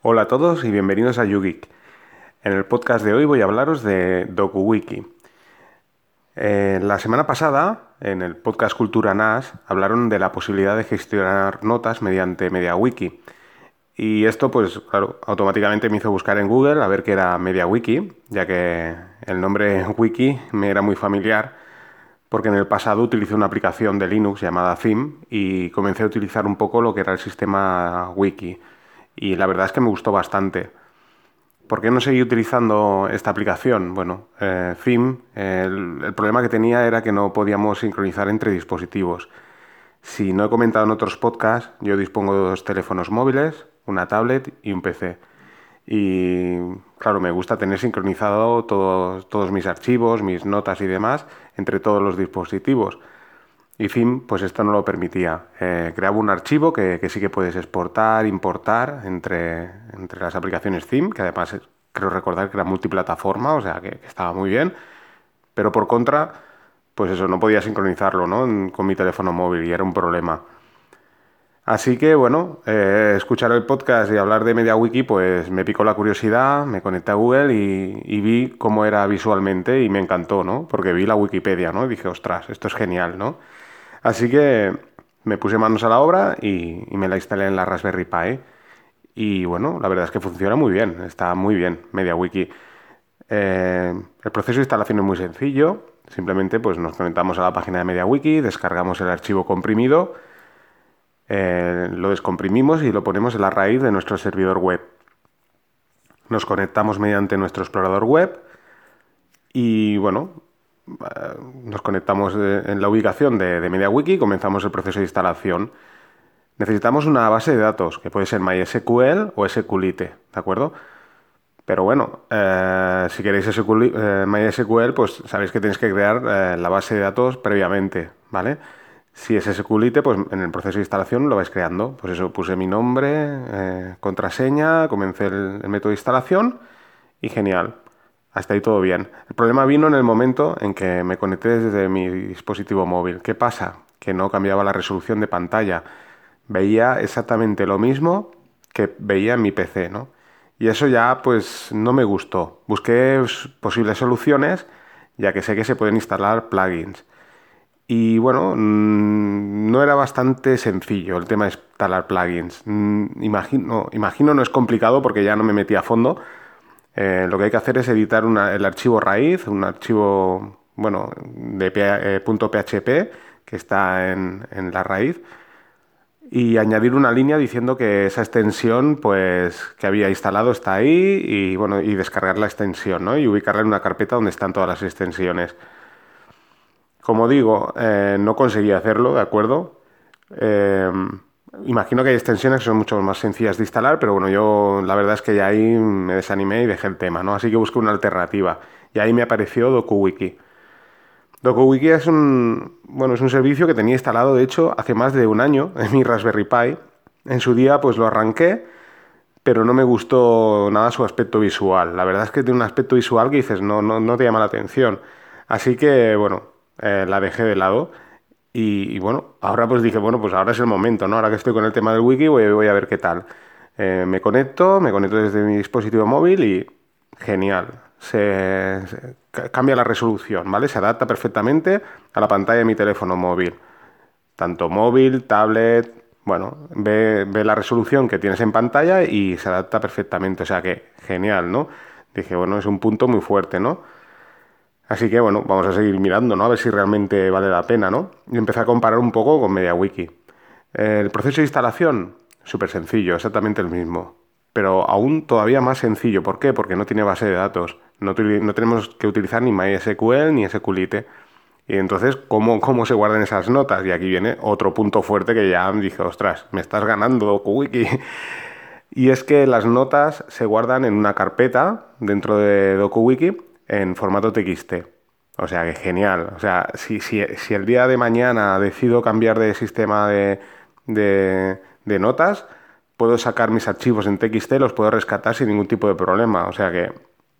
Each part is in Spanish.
Hola a todos y bienvenidos a YouGeek. En el podcast de hoy voy a hablaros de DokuWiki. Eh, la semana pasada, en el podcast Cultura NAS, hablaron de la posibilidad de gestionar notas mediante MediaWiki. Y esto, pues claro, automáticamente me hizo buscar en Google a ver qué era MediaWiki, ya que el nombre Wiki me era muy familiar, porque en el pasado utilicé una aplicación de Linux llamada Theme y comencé a utilizar un poco lo que era el sistema Wiki. Y la verdad es que me gustó bastante. ¿Por qué no seguí utilizando esta aplicación? Bueno, eh, Theme, el, problema que tenía era que no podíamos sincronizar entre dispositivos. Si no he comentado en otros podcasts, yo dispongo de dos teléfonos móviles, una tablet y un PC. Y claro, me gusta tener sincronizado todos mis archivos, mis notas y demás entre todos los dispositivos. Y Theme, pues esto no lo permitía. Eh, creaba un archivo que, sí que puedes exportar, importar entre, entre las aplicaciones Theme, que además creo recordar que era multiplataforma, o sea que, estaba muy bien. Pero por contra, pues eso, no podía sincronizarlo ¿no? con mi teléfono móvil y era un problema. Así que bueno, eh, escuchar el podcast y hablar de MediaWiki, pues me picó la curiosidad, me conecté a Google y, vi cómo era visualmente y me encantó, ¿no? Porque vi la Wikipedia, ¿no? Y dije, ostras, esto es genial, ¿no? Así que me puse manos a la obra y, me la instalé en la Raspberry Pi. Y bueno, la verdad es que funciona muy bien, está muy bien MediaWiki. Eh, el proceso de instalación es muy sencillo, simplemente pues nos conectamos a la página de MediaWiki, descargamos el archivo comprimido eh, lo descomprimimos y lo ponemos en la raíz de nuestro servidor web. Nos conectamos mediante nuestro explorador web y bueno, nos conectamos eh, en la ubicación de, MediaWiki y comenzamos el proceso de instalación. Necesitamos una base de datos, que puede ser MySQL o SQLite, ¿de acuerdo? Pero bueno, si queréis MySQL, pues sabéis que tenéis que crear la base de datos previamente, ¿vale? Si es SQLite, pues en el proceso de instalación lo vais creando. Pues eso, puse mi nombre, eh, contraseña, comencé el, método de instalación y genial. Hasta ahí todo bien. El problema vino en el momento en que me conecté desde mi dispositivo móvil. ¿Qué pasa? Que no cambiaba la resolución de pantalla. Veía exactamente lo mismo que veía en mi PC, ¿no? Y eso ya pues no me gustó. Busqué posibles soluciones, ya que sé que se pueden instalar plugins. Y bueno, mm, no era bastante sencillo el tema de instalar plugins. Mm, imagino, imagino no es complicado porque ya no me metí a fondo. Eh, lo que hay que hacer es editar el archivo raíz, un archivo bueno, de .php eh, que está en, la raíz y añadir una línea diciendo que esa extensión pues que había instalado está ahí y bueno y descargar la extensión ¿no? y ubicarla en una carpeta donde están todas las extensiones. Como digo, eh, no conseguí hacerlo, ¿de acuerdo? Imagino que hay extensiones que son mucho más sencillas de instalar, pero bueno, yo la verdad es que ya ahí me desanimé y dejé el tema, ¿no? Así que busqué una alternativa. Y ahí me apareció DokuWiki. DokuWiki es un, bueno, es un servicio que tenía instalado, de hecho, hace más de un año en mi Raspberry Pi. En su día, pues lo arranqué, pero no me gustó nada su aspecto visual. La verdad es que tiene un aspecto visual que dices, no, no, no te llama la atención. Así que, bueno, eh, la dejé de lado. Y, bueno, ahora pues dije, bueno, pues ahora es el momento, ¿no? Ahora que estoy con el tema del wiki, voy, voy a ver qué tal. Eh, me conecto, me conecto desde mi dispositivo móvil y genial. Se, cambia la resolución, ¿vale? Se adapta perfectamente a la pantalla de mi teléfono móvil. Tanto móvil, tablet, bueno, ve, ve la resolución que tienes en pantalla y se adapta perfectamente. O sea que genial, ¿no? Dije, bueno, es un punto muy fuerte, ¿no? Así que bueno, vamos a seguir mirando, ¿no? A ver si realmente vale la pena, ¿no? Y empecé a comparar un poco con MediaWiki. El proceso de instalación, súper sencillo, exactamente el mismo. Pero aún todavía más sencillo. ¿Por qué? Porque no tiene base de datos. No, tenemos que utilizar ni MySQL ni SQLite. Y entonces, ¿cómo, ¿cómo se guardan esas notas? Y aquí viene otro punto fuerte que ya dije, ostras, me estás ganando DokuWiki. Y es que las notas se guardan en una carpeta dentro de DokuWiki en formato TXT. O sea, que genial. O sea, si, si, si el día de mañana decido cambiar de sistema de, de, notas, puedo sacar mis archivos en TXT, los puedo rescatar sin ningún tipo de problema. O sea que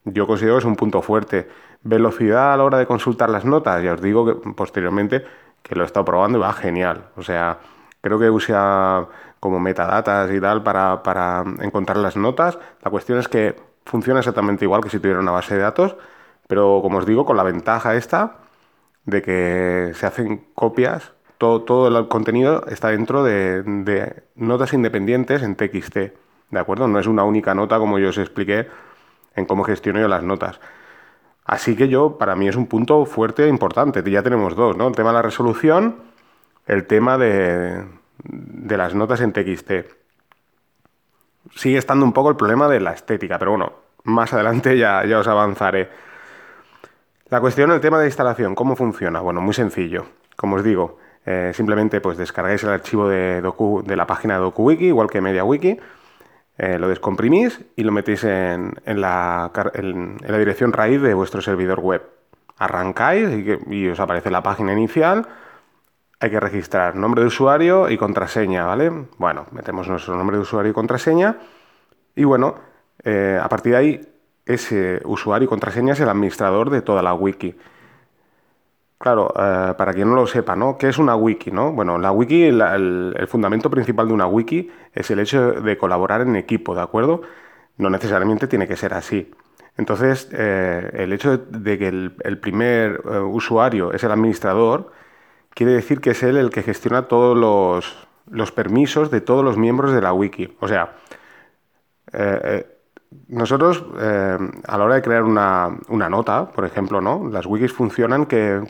yo considero que es un punto fuerte. Velocidad a la hora de consultar las notas, ya os digo que posteriormente que lo he estado probando y va genial. O sea, creo que usa como metadatas y tal para, para encontrar las notas. La cuestión es que funciona exactamente igual que si tuviera una base de datos, pero como os digo, con la ventaja esta de que se hacen copias, todo, todo el contenido está dentro de, notas independientes en TXT, ¿de acuerdo? No es una única nota como yo os expliqué en cómo gestiono yo las notas. Así que yo, para mí es un punto fuerte e importante. Ya tenemos dos, ¿no? El tema de la resolución, el tema de, de las notas en TXT. Sigue estando un poco el problema de la estética, pero bueno, más adelante ya, ya os avanzaré. La cuestión, el tema de instalación, ¿cómo funciona? Bueno, muy sencillo. Como os digo, eh, simplemente pues descargáis el archivo de, Docu, de la página de DocuWiki, igual que MediaWiki, eh, lo descomprimís y lo metéis en, la, dirección raíz de vuestro servidor web. Arrancáis y, y os aparece la página inicial hay que registrar nombre de usuario y contraseña, ¿vale? Bueno, metemos nuestro nombre de usuario y contraseña y bueno, eh, a partir de ahí ese usuario y contraseña es el administrador de toda la wiki. Claro, eh, para quien no lo sepa, ¿no? ¿Qué es una wiki, no? Bueno, la wiki, el, fundamento principal de una wiki es el hecho de colaborar en equipo, ¿de acuerdo? No necesariamente tiene que ser así. Entonces, eh, el hecho de, que el, primer usuario es el administrador, quiere decir que es él el que gestiona todos los, permisos de todos los miembros de la wiki. O sea, eh, eh, nosotros eh, a la hora de crear una, nota, por ejemplo, ¿no? Las wikis funcionan que,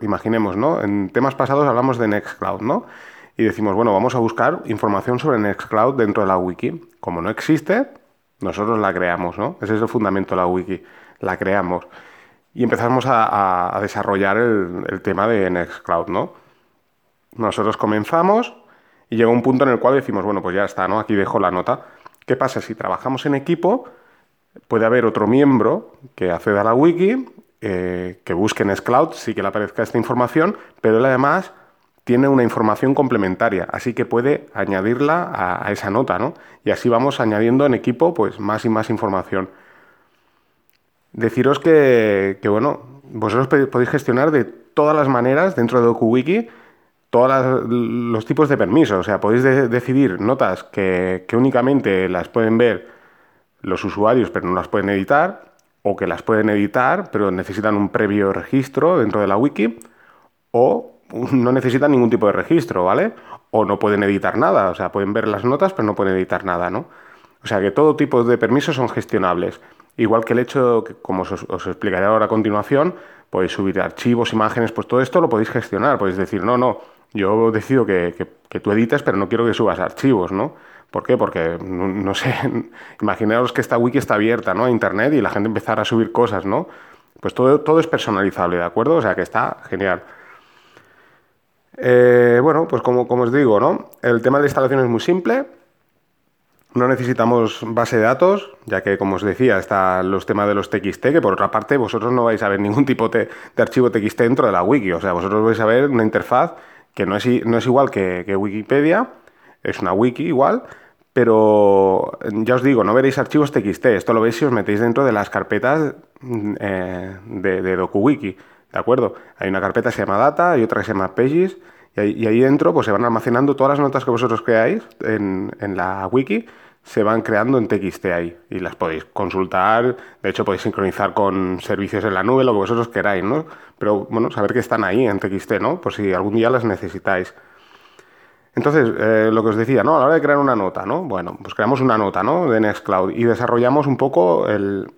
imaginemos, ¿no? En temas pasados hablamos de Nextcloud, ¿no? Y decimos, bueno, vamos a buscar información sobre Nextcloud dentro de la wiki. Como no existe, nosotros la creamos, ¿no? Ese es el fundamento de la wiki, la creamos y empezamos a, desarrollar el, tema de Nextcloud, ¿no? Nosotros comenzamos y llega un punto en el cual decimos, bueno, pues ya está, ¿no? Aquí dejo la nota. ¿Qué pasa? Si trabajamos en equipo, puede haber otro miembro que acceda a la wiki, eh, que busque Nextcloud, sí que le aparezca esta información, pero él además tiene una información complementaria, así que puede añadirla a, esa nota, ¿no? Y así vamos añadiendo en equipo, pues, más y más información. Deciros que, bueno, vosotros podéis gestionar de todas las maneras dentro de DokuWiki todos los tipos de permisos. O sea, podéis decidir notas que, únicamente las pueden ver los usuarios pero no las pueden editar, o que las pueden editar pero necesitan un previo registro dentro de la wiki, o no necesitan ningún tipo de registro, ¿vale? O no pueden editar nada, o sea, pueden ver las notas pero no pueden editar nada, ¿no? O sea que todo tipo de permisos son gestionables. Igual que el hecho, que, como os, explicaré ahora a continuación, podéis subir archivos, imágenes, pues todo esto lo podéis gestionar. Podéis decir, no, no, yo decido que, tú edites, pero no quiero que subas archivos, ¿no? ¿Por qué? Porque, no, sé, imaginaos que esta wiki está abierta, ¿no? A Internet y la gente empezara a subir cosas, ¿no? Pues todo, todo es personalizable, ¿de acuerdo? O sea que está genial. Eh, bueno, pues como, como os digo, ¿no? El tema de la instalación es muy simple no necesitamos base de datos, ya que, como os decía, están los temas de los TXT, que por otra parte vosotros no vais a ver ningún tipo de, archivo TXT dentro de la wiki. O sea, vosotros vais a ver una interfaz que no es, no es igual que, Wikipedia, es una wiki igual, pero ya os digo, no veréis archivos TXT. Esto lo veis si os metéis dentro de las carpetas eh, de, DokuWiki, ¿de acuerdo? Hay una carpeta que se llama Data y otra que se llama Pages, y ahí, dentro pues, se van almacenando todas las notas que vosotros creáis en la wiki se van creando en TXT ahí y las podéis consultar, de hecho podéis sincronizar con servicios en la nube, lo que vosotros queráis, ¿no? Pero bueno, saber que están ahí en TXT, ¿no? Por si algún día las necesitáis. Entonces, eh, lo que os decía, ¿no? A la hora de crear una nota, ¿no? Bueno, pues creamos una nota, ¿no? De Nextcloud y desarrollamos un poco el,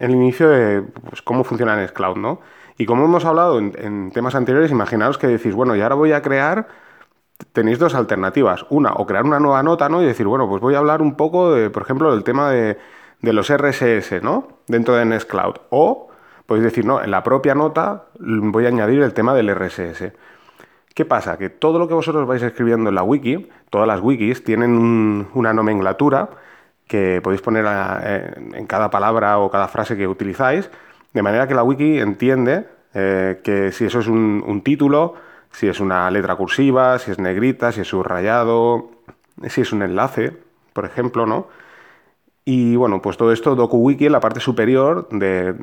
inicio de pues, cómo funciona Nextcloud, ¿no? Y como hemos hablado en, en temas anteriores, imaginaos que decís, bueno, y ahora voy a crear tenéis dos alternativas. Una, o crear una nueva nota, ¿no? Y decir, bueno, pues voy a hablar un poco, de, por ejemplo, del tema de, los RSS, ¿no? Dentro de Nextcloud. O podéis decir, no, en la propia nota voy a añadir el tema del RSS. ¿Qué pasa? Que todo lo que vosotros vais escribiendo en la wiki, todas las wikis, tienen una nomenclatura que podéis poner en cada palabra o cada frase que utilizáis, de manera que la wiki entiende eh, que si eso es un título, si es una letra cursiva, si es negrita, si es subrayado, si es un enlace, por ejemplo, ¿no? Y bueno, pues todo esto DokuWiki en la parte superior de,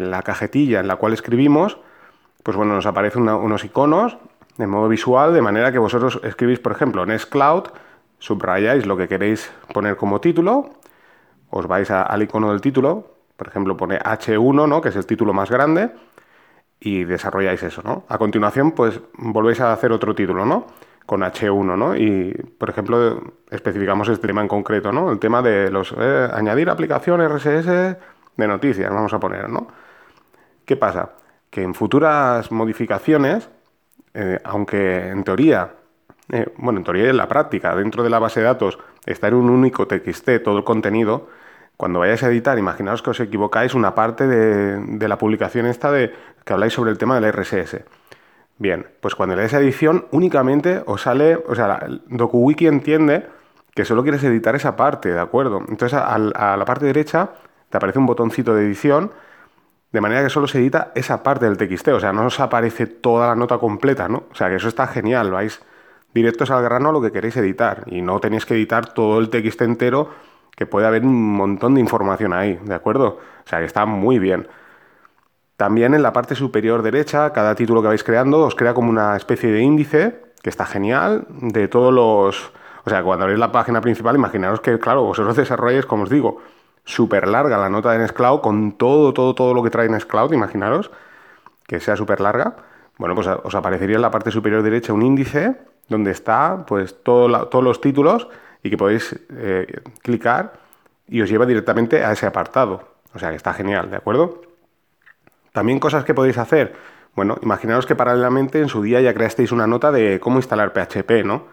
la cajetilla en la cual escribimos, pues bueno, nos aparecen unos iconos de modo visual, de manera que vosotros escribís, por ejemplo, Nextcloud, subrayáis lo que queréis poner como título, os vais al icono del título, por ejemplo, pone H1, ¿no? que es el título más grande, y desarrolláis eso, ¿no? A continuación, pues volvéis a hacer otro título, ¿no? Con H1, ¿no? Y, por ejemplo, especificamos este tema en concreto, ¿no? El tema de los eh, añadir aplicación RSS de noticias, vamos a poner, ¿no? ¿Qué pasa? Que en futuras modificaciones, eh, aunque en teoría, eh, bueno, en teoría y en la práctica, dentro de la base de datos está en un único TXT todo el contenido, cuando vayáis a editar, imaginaos que os equivocáis una parte de, la publicación esta de que habláis sobre el tema del RSS. Bien, pues cuando le des a edición únicamente os sale, o sea, DocuWiki entiende que solo quieres editar esa parte, ¿de acuerdo? Entonces a, la parte derecha te aparece un botoncito de edición, de manera que solo se edita esa parte del TXT, o sea, no os aparece toda la nota completa, ¿no? O sea, que eso está genial, vais directos al grano a lo que queréis editar y no tenéis que editar todo el TXT entero que puede haber un montón de información ahí, ¿de acuerdo? O sea, que está muy bien. También en la parte superior derecha, cada título que vais creando os crea como una especie de índice, que está genial, de todos los... O sea, cuando abrís la página principal, imaginaros que, claro, vosotros desarrolláis, como os digo, súper larga la nota de Nextcloud, con todo, todo, todo lo que trae Nextcloud, imaginaros, que sea súper larga. Bueno, pues os aparecería en la parte superior derecha un índice donde está, pues, todos los títulos y que podéis eh, clicar y os lleva directamente a ese apartado. O sea que está genial, ¿de acuerdo? También cosas que podéis hacer. Bueno, imaginaos que paralelamente en su día ya creasteis una nota de cómo instalar PHP, ¿no?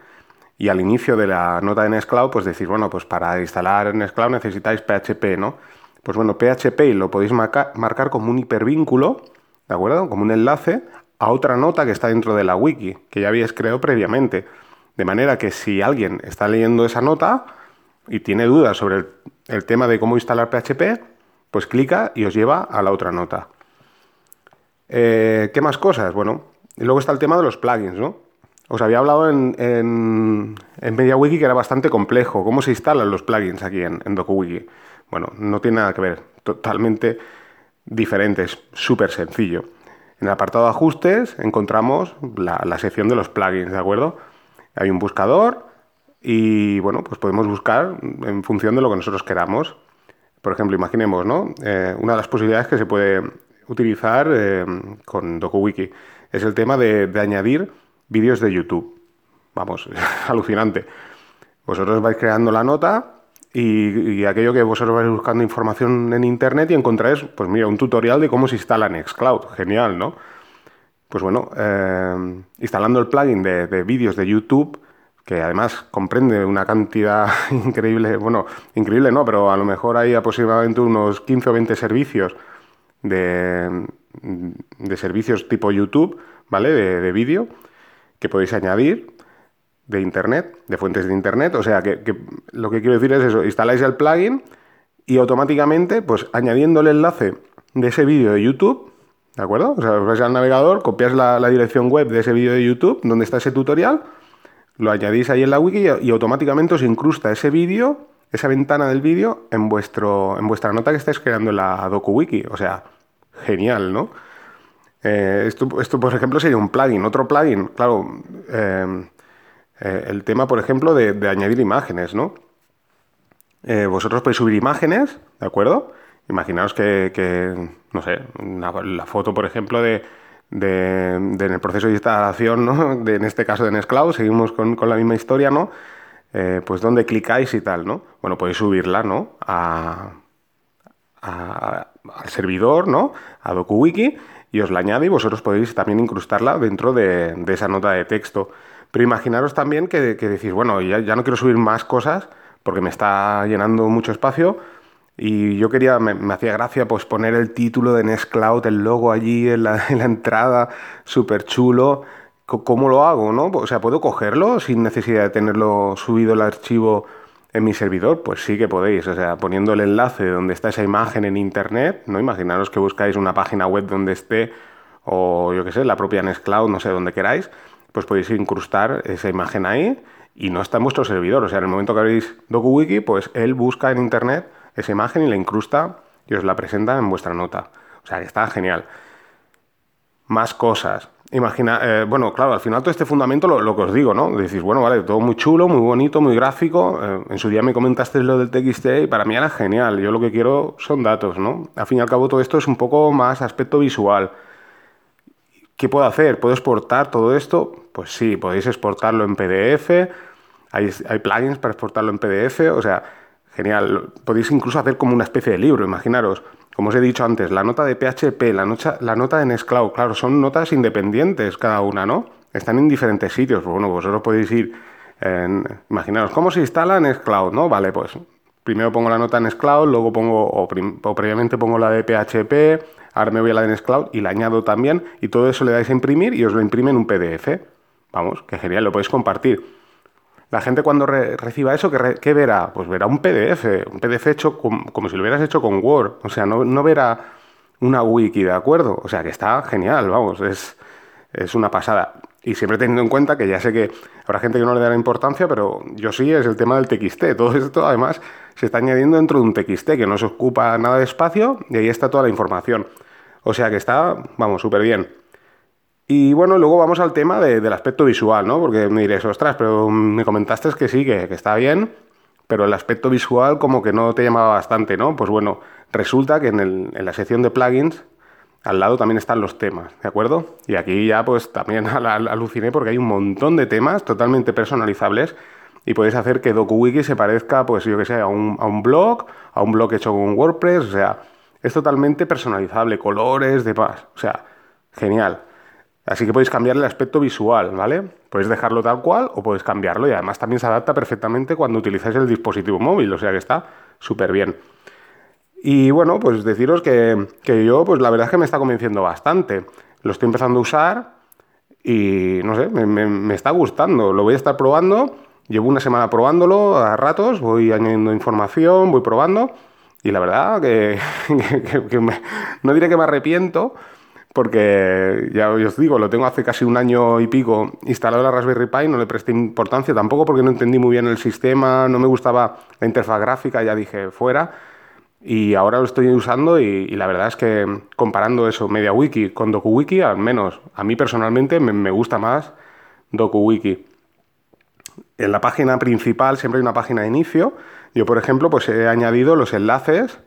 Y al inicio de la nota de Nextcloud, pues decir, bueno, pues para instalar Nextcloud necesitáis PHP, ¿no? Pues bueno, PHP lo podéis marcar, marcar como un hipervínculo, ¿de acuerdo? Como un enlace a otra nota que está dentro de la wiki, que ya habíais creado previamente. De manera que si alguien está leyendo esa nota y tiene dudas sobre el, tema de cómo instalar PHP, pues clica y os lleva a la otra nota. Eh, ¿Qué más cosas? Bueno, y luego está el tema de los plugins, ¿no? Os había hablado en, en, MediaWiki que era bastante complejo. ¿Cómo se instalan los plugins aquí en, DocuWiki? Bueno, no tiene nada que ver. Totalmente diferente. Es súper sencillo. En el apartado de ajustes encontramos la, la sección de los plugins, ¿de acuerdo? Hay un buscador y bueno, pues podemos buscar en función de lo que nosotros queramos. Por ejemplo, imaginemos, ¿no? Eh, una de las posibilidades que se puede utilizar eh, con DocuWiki es el tema de, añadir vídeos de YouTube. Vamos, alucinante. Vosotros vais creando la nota y, aquello que vosotros vais buscando información en internet y encontráis, pues mira, un tutorial de cómo se instala Nextcloud. Genial, ¿no? Pues bueno, eh, instalando el plugin de, vídeos de YouTube, que además comprende una cantidad increíble, bueno, increíble no, pero a lo mejor hay aproximadamente unos 15 o 20 servicios de, de servicios tipo YouTube, ¿vale? De, vídeo, que podéis añadir de Internet, de fuentes de Internet. O sea, que, lo que quiero decir es eso, instaláis el plugin y automáticamente, pues añadiendo el enlace de ese vídeo de YouTube, ¿De acuerdo? O sea, os vais al navegador, copiáis la, dirección web de ese vídeo de YouTube donde está ese tutorial, lo añadís ahí en la wiki y, automáticamente os incrusta ese vídeo, esa ventana del vídeo, en, vuestro, en vuestra nota que estáis creando en la DocuWiki. O sea, genial, ¿no? Eh, esto, por ejemplo, sería un plugin. Otro plugin, claro, eh, eh, el tema, por ejemplo, de, añadir imágenes, ¿no? vosotros podéis subir imágenes, ¿de acuerdo? Imaginaos que, no sé, la foto, por ejemplo, de, de, en el proceso de instalación, ¿no? De, en este caso de Nextcloud, seguimos con, la misma historia, ¿no? Eh, pues donde clicáis y tal, ¿no? Bueno, podéis subirla, ¿no? A, al servidor, ¿no? A DocuWiki y os la añade y vosotros podéis también incrustarla dentro de, esa nota de texto. Pero imaginaros también que, que decís, bueno, ya, ya no quiero subir más cosas porque me está llenando mucho espacio, y yo quería, me, hacía gracia pues poner el título de Nextcloud, el logo allí en la, entrada, súper chulo. ¿Cómo lo hago, no? O sea, ¿puedo cogerlo sin necesidad de tenerlo subido el archivo en mi servidor? Pues sí que podéis, o sea, poniendo el enlace donde está esa imagen en internet, ¿no? Imaginaros que buscáis una página web donde esté, o yo qué sé, la propia Nextcloud, no sé, donde queráis, pues podéis incrustar esa imagen ahí y no está en vuestro servidor. O sea, en el momento que abrís DocuWiki, pues él busca en internet esa imagen y la incrusta y os la presenta en vuestra nota. O sea que está genial. Más cosas. imagina, eh, bueno, claro, al final todo este fundamento lo, que os digo, ¿no? Decís, bueno, vale, todo muy chulo, muy bonito, muy gráfico. Eh, en su día me comentaste lo del TXT y para mí era genial. Yo lo que quiero son datos, ¿no? Al fin y al cabo todo esto es un poco más aspecto visual. ¿Qué puedo hacer? ¿Puedo exportar todo esto? Pues sí, podéis exportarlo en PDF. Hay, hay plugins para exportarlo en PDF. O sea, genial. Podéis incluso hacer como una especie de libro, imaginaros como os he dicho antes, la nota de PHP, la, nota de Nextcloud, claro, son notas independientes cada una, ¿no? Están en diferentes sitios. Pues bueno, vosotros podéis ir, en, imaginaros, ¿cómo se instala Nextcloud? ¿No? Vale, pues primero pongo la nota en Nextcloud, luego pongo, o, previamente pongo la de PHP, ahora me voy a la de Nextcloud y la añado también, y todo eso le dais a imprimir y os lo imprime en un PDF. Vamos, que genial, lo podéis compartir. La gente cuando reciba eso, ¿qué, verá? Pues verá un PDF, un PDF hecho como si lo hubieras hecho con Word. O sea, no, verá una wiki, ¿de acuerdo? O sea, que está genial, vamos, es, es una pasada. Y siempre teniendo en cuenta que ya sé que habrá gente que no le dará importancia, pero yo sí, es el tema del TXT. Todo esto además se está añadiendo dentro de un TXT que no se ocupa nada de espacio y ahí está toda la información. O sea que está, vamos, súper bien. Y bueno, luego vamos al tema del aspecto visual, ¿no? Porque me diréis, ostras, pero me comentaste que sí, que, está bien, pero el aspecto visual como que no te llamaba bastante, ¿no? Pues bueno, resulta que en, la sección de plugins al lado también están los temas, ¿de acuerdo? Y aquí ya pues también aluciné porque hay un montón de temas totalmente personalizables y podéis hacer que DokuWiki se parezca, pues yo que sé, a un, a un blog, a un blog hecho con WordPress, o sea, es totalmente personalizable, colores, demás, o sea, genial. Así que podéis cambiar el aspecto visual, ¿vale? Podéis dejarlo tal cual o podéis cambiarlo y además también se adapta perfectamente cuando utilizáis el dispositivo móvil, o sea que está súper bien. Y bueno, pues deciros que, yo, pues la verdad es que me está convenciendo bastante. Lo estoy empezando a usar y no sé, me, está gustando. Lo voy a estar probando. Llevo una semana probándolo a ratos, voy añadiendo información, voy probando. Y la verdad que, no diré que me arrepiento, porque ya os digo, lo tengo hace casi un año y pico instalado en la Raspberry Pi, no le presté importancia tampoco porque no entendí muy bien el sistema, no me gustaba la interfaz gráfica, ya dije fuera. Y ahora lo estoy usando y, la verdad es que comparando eso, MediaWiki con DokuWiki, al menos a mí personalmente me, me gusta más DokuWiki. En la página principal siempre hay una página de inicio. Yo, por ejemplo, pues he añadido los enlaces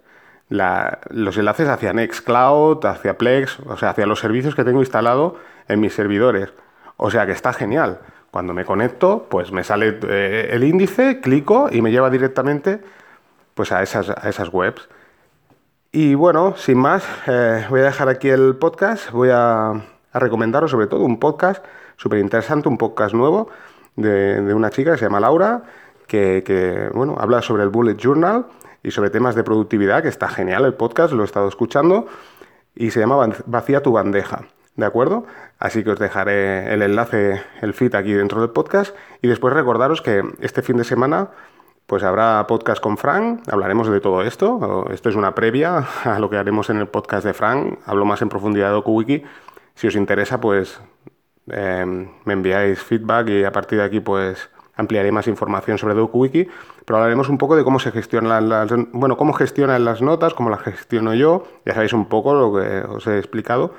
los enlaces hacia Nextcloud, hacia Plex, o sea, hacia los servicios que tengo instalado en mis servidores. O sea que está genial. Cuando me conecto, pues me sale eh, el índice, clico y me lleva directamente pues a esas, a esas webs. Y bueno, sin más, eh, voy a dejar aquí el podcast. Voy a, recomendaros sobre todo un podcast súper interesante, un podcast nuevo de, una chica que se llama Laura, que, que bueno, habla sobre el Bullet Journal y sobre temas de productividad, que está genial el podcast, lo he estado escuchando, y se llama Vacía tu bandeja. ¿De acuerdo? Así que os dejaré el enlace, el feed aquí dentro del podcast. Y después recordaros que este fin de semana pues habrá podcast con Frank, hablaremos de todo esto. Esto es una previa a lo que haremos en el podcast de Frank. Hablo más en profundidad de DokuWiki. Si os interesa, pues eh, me enviáis feedback y a partir de aquí pues ampliaré más información sobre DokuWiki, pero hablaremos un poco de cómo se gestionan las, bueno, cómo gestionan las notas, cómo las gestiono yo, ya sabéis un poco lo que os he explicado,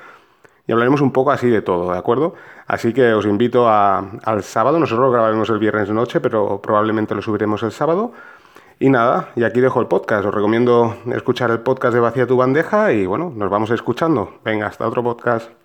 y hablaremos un poco así de todo, ¿de acuerdo? Así que os invito al sábado, nosotros lo grabaremos el viernes noche, pero probablemente lo subiremos el sábado. Y nada, y aquí dejo el podcast. Os recomiendo escuchar el podcast de Vacía tu bandeja y bueno, nos vamos escuchando. Venga, hasta otro podcast.